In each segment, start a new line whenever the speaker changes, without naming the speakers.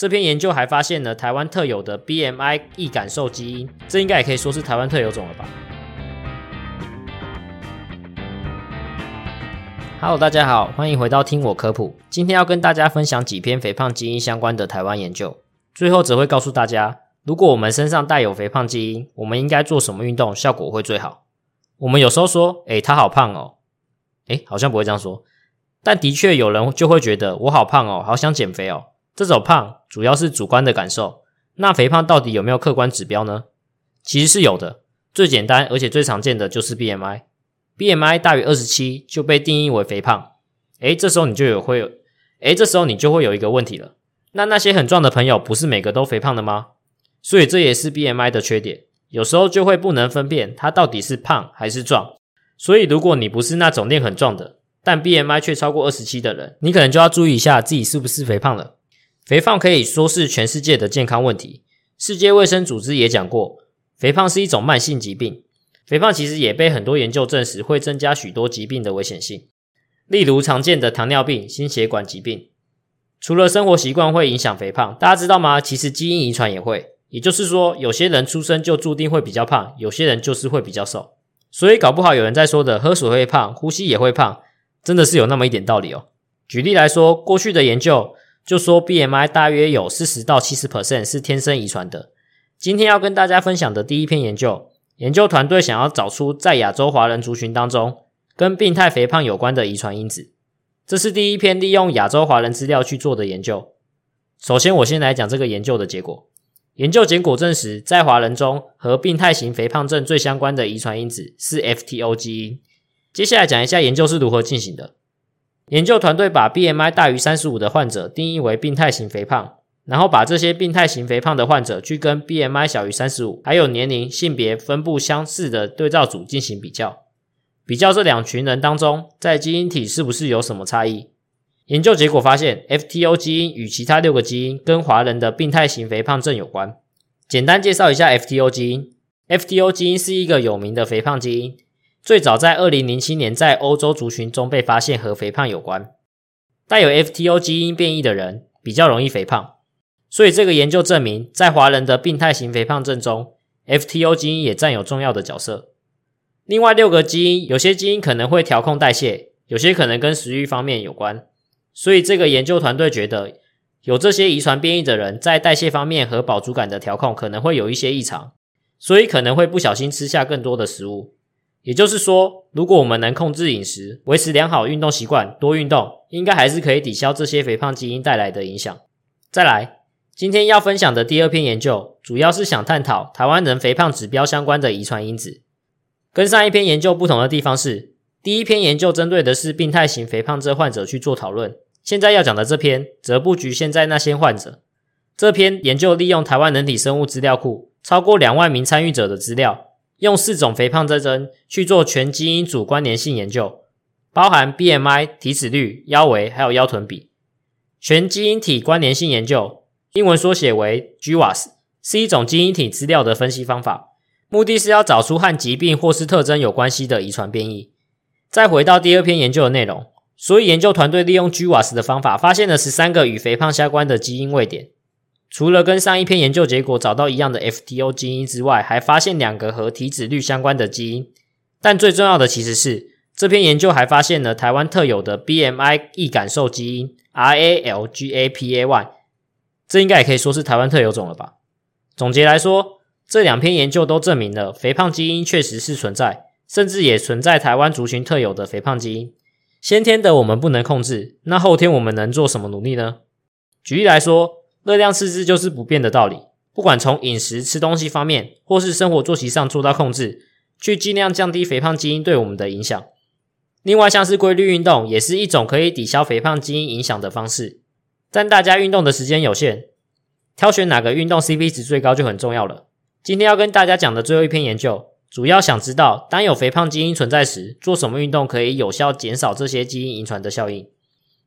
这篇研究还发现了台湾特有的 BMI 易感受基因，这应该也可以说是台湾特有种了吧？Hello，大家好，欢迎回到听我科普。今天要跟大家分享几篇肥胖基因相关的台湾研究，最后只会告诉大家，如果我们身上带有肥胖基因，我们应该做什么运动效果会最好。我们有时候说，诶，他好胖哦，诶，好像不会这样说，但的确有人就会觉得我好胖哦，好想减肥哦。这种胖主要是主观的感受，那肥胖到底有没有客观指标呢？其实是有的，最简单而且最常见的就是 BMI，BMI 大于二十七就被定义为肥胖。诶，这时候你就有会有，诶，这时候你就会有一个问题了，那那些很壮的朋友不是每个都肥胖的吗？所以这也是 BMI 的缺点，有时候就会不能分辨他到底是胖还是壮。所以如果你不是那种练很壮的，但 BMI 却超过二十七的人，你可能就要注意一下自己是不是肥胖了。肥胖可以说是全世界的健康问题。世界卫生组织也讲过，肥胖是一种慢性疾病。肥胖其实也被很多研究证实会增加许多疾病的危险性，例如常见的糖尿病、心血管疾病。除了生活习惯会影响肥胖，大家知道吗？其实基因遗传也会。也就是说，有些人出生就注定会比较胖，有些人就是会比较瘦。所以搞不好有人在说的喝水会胖，呼吸也会胖，真的是有那么一点道理哦。举例来说，过去的研究。就说 BMI 大约有四十到七十 percent 是天生遗传的。今天要跟大家分享的第一篇研究，研究团队想要找出在亚洲华人族群当中跟病态肥胖有关的遗传因子。这是第一篇利用亚洲华人资料去做的研究。首先，我先来讲这个研究的结果。研究结果证实，在华人中和病态型肥胖症最相关的遗传因子是 FTO 基因。接下来讲一下研究是如何进行的。研究团队把 BMI 大于三十五的患者定义为病态型肥胖，然后把这些病态型肥胖的患者去跟 BMI 小于三十五，还有年龄、性别分布相似的对照组进行比较，比较这两群人当中在基因体是不是有什么差异。研究结果发现，FTO 基因与其他六个基因跟华人的病态型肥胖症有关。简单介绍一下 FTO 基因，FTO 基因是一个有名的肥胖基因。最早在二零零七年，在欧洲族群中被发现和肥胖有关，带有 FTO 基因变异的人比较容易肥胖，所以这个研究证明，在华人的病态型肥胖症中，FTO 基因也占有重要的角色。另外六个基因，有些基因可能会调控代谢，有些可能跟食欲方面有关，所以这个研究团队觉得，有这些遗传变异的人，在代谢方面和饱足感的调控可能会有一些异常，所以可能会不小心吃下更多的食物。也就是说，如果我们能控制饮食，维持良好运动习惯，多运动，应该还是可以抵消这些肥胖基因带来的影响。再来，今天要分享的第二篇研究，主要是想探讨台湾人肥胖指标相关的遗传因子。跟上一篇研究不同的地方是，第一篇研究针对的是病态型肥胖症患者去做讨论，现在要讲的这篇则不局限在那些患者。这篇研究利用台湾人体生物资料库超过两万名参与者的资料。用四种肥胖特征去做全基因组关联性研究，包含 BMI、体脂率、腰围还有腰臀比。全基因体关联性研究，英文缩写为 GWAS，是一种基因体资料的分析方法，目的是要找出和疾病或是特征有关系的遗传变异。再回到第二篇研究的内容，所以研究团队利用 GWAS 的方法，发现了十三个与肥胖相关的基因位点。除了跟上一篇研究结果找到一样的 FTO 基因之外，还发现两个和体脂率相关的基因。但最重要的其实是这篇研究还发现了台湾特有的 BMI 易感受基因 RALGAPA1，这应该也可以说是台湾特有种了吧？总结来说，这两篇研究都证明了肥胖基因确实是存在，甚至也存在台湾族群特有的肥胖基因。先天的我们不能控制，那后天我们能做什么努力呢？举例来说。热量赤字就是不变的道理，不管从饮食吃东西方面，或是生活作息上做到控制，去尽量降低肥胖基因对我们的影响。另外，像是规律运动，也是一种可以抵消肥胖基因影响的方式。但大家运动的时间有限，挑选哪个运动 CP 值最高就很重要了。今天要跟大家讲的最后一篇研究，主要想知道当有肥胖基因存在时，做什么运动可以有效减少这些基因遗传的效应。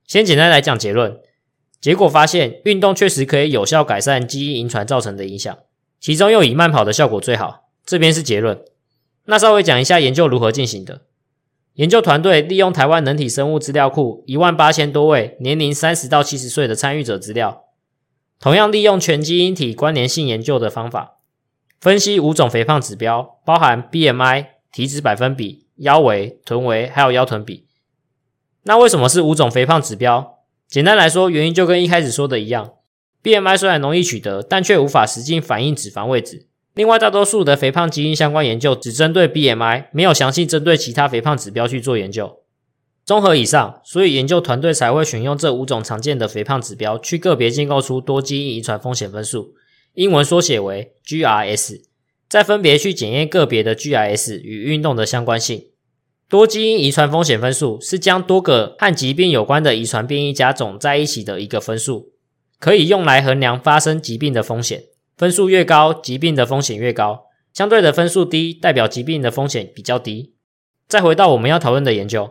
先简单来讲结论。结果发现，运动确实可以有效改善基因遗传造成的影响，其中又以慢跑的效果最好。这边是结论。那稍微讲一下研究如何进行的。研究团队利用台湾人体生物资料库一万八千多位年龄三十到七十岁的参与者资料，同样利用全基因体关联性研究的方法，分析五种肥胖指标，包含 BMI、体脂百分比、腰围、臀围，还有腰臀比。那为什么是五种肥胖指标？简单来说，原因就跟一开始说的一样，BMI 虽然容易取得，但却无法实际反映脂肪位置。另外，大多数的肥胖基因相关研究只针对 BMI，没有详细针对其他肥胖指标去做研究。综合以上，所以研究团队才会选用这五种常见的肥胖指标，去个别建构出多基因遗传风险分数，英文缩写为 GRS，再分别去检验个别的 GRS 与运动的相关性。多基因遗传风险分数是将多个和疾病有关的遗传变异加总在一起的一个分数，可以用来衡量发生疾病的风险。分数越高，疾病的风险越高；相对的分数低，代表疾病的风险比较低。再回到我们要讨论的研究，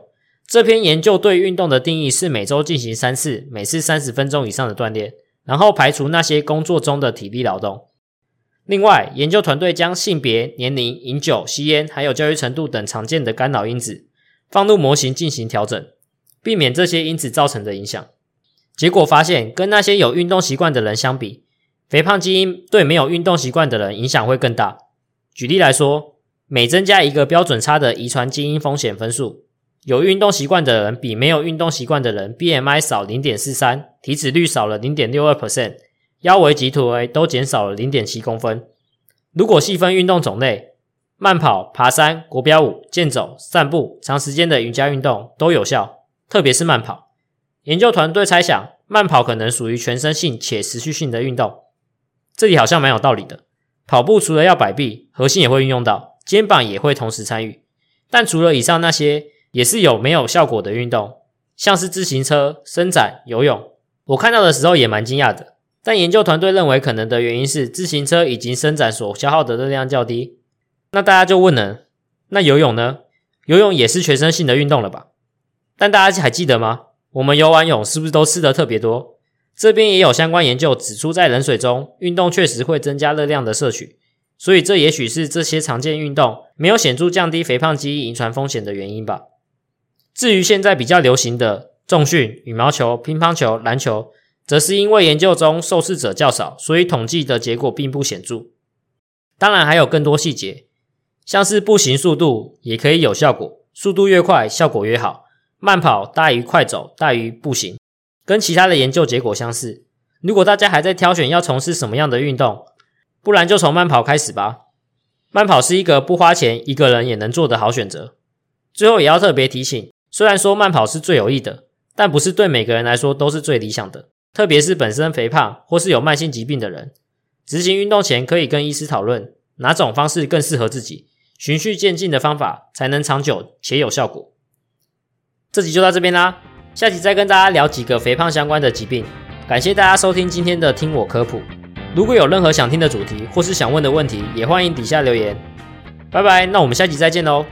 这篇研究对运动的定义是每周进行三次，每次三十分钟以上的锻炼，然后排除那些工作中的体力劳动。另外，研究团队将性别、年龄、饮酒、吸烟，还有教育程度等常见的干扰因子放入模型进行调整，避免这些因子造成的影响。结果发现，跟那些有运动习惯的人相比，肥胖基因对没有运动习惯的人影响会更大。举例来说，每增加一个标准差的遗传基因风险分数，有运动习惯的人比没有运动习惯的人 BMI 少零点四三，体脂率少了零点六二 percent，腰围及臀围都减少了零点七公分。如果细分运动种类，慢跑、爬山、国标舞、健走、散步、长时间的瑜伽运动都有效，特别是慢跑。研究团队猜想，慢跑可能属于全身性且持续性的运动。这里好像蛮有道理的。跑步除了要摆臂，核心也会运用到，肩膀也会同时参与。但除了以上那些，也是有没有效果的运动，像是自行车、伸展、游泳。我看到的时候也蛮惊讶的。但研究团队认为，可能的原因是自行车以及伸展所消耗的热量较低。那大家就问了，那游泳呢？游泳也是全身性的运动了吧？但大家还记得吗？我们游完泳是不是都吃的特别多？这边也有相关研究指出，在冷水中运动确实会增加热量的摄取，所以这也许是这些常见运动没有显著降低肥胖基因遗传风险的原因吧。至于现在比较流行的重训、羽毛球、乒乓球、篮球，则是因为研究中受试者较少，所以统计的结果并不显著。当然还有更多细节，像是步行速度也可以有效果，速度越快效果越好，慢跑大于快走大于步行。跟其他的研究结果相似。如果大家还在挑选要从事什么样的运动，不然就从慢跑开始吧。慢跑是一个不花钱、一个人也能做的好选择。最后也要特别提醒，虽然说慢跑是最有益的，但不是对每个人来说都是最理想的。特别是本身肥胖或是有慢性疾病的人，执行运动前可以跟医师讨论哪种方式更适合自己，循序渐进的方法才能长久且有效果。这集就到这边啦。下集再跟大家聊几个肥胖相关的疾病。感谢大家收听今天的听我科普。如果有任何想听的主题或是想问的问题，也欢迎底下留言。拜拜，那我们下集再见喽。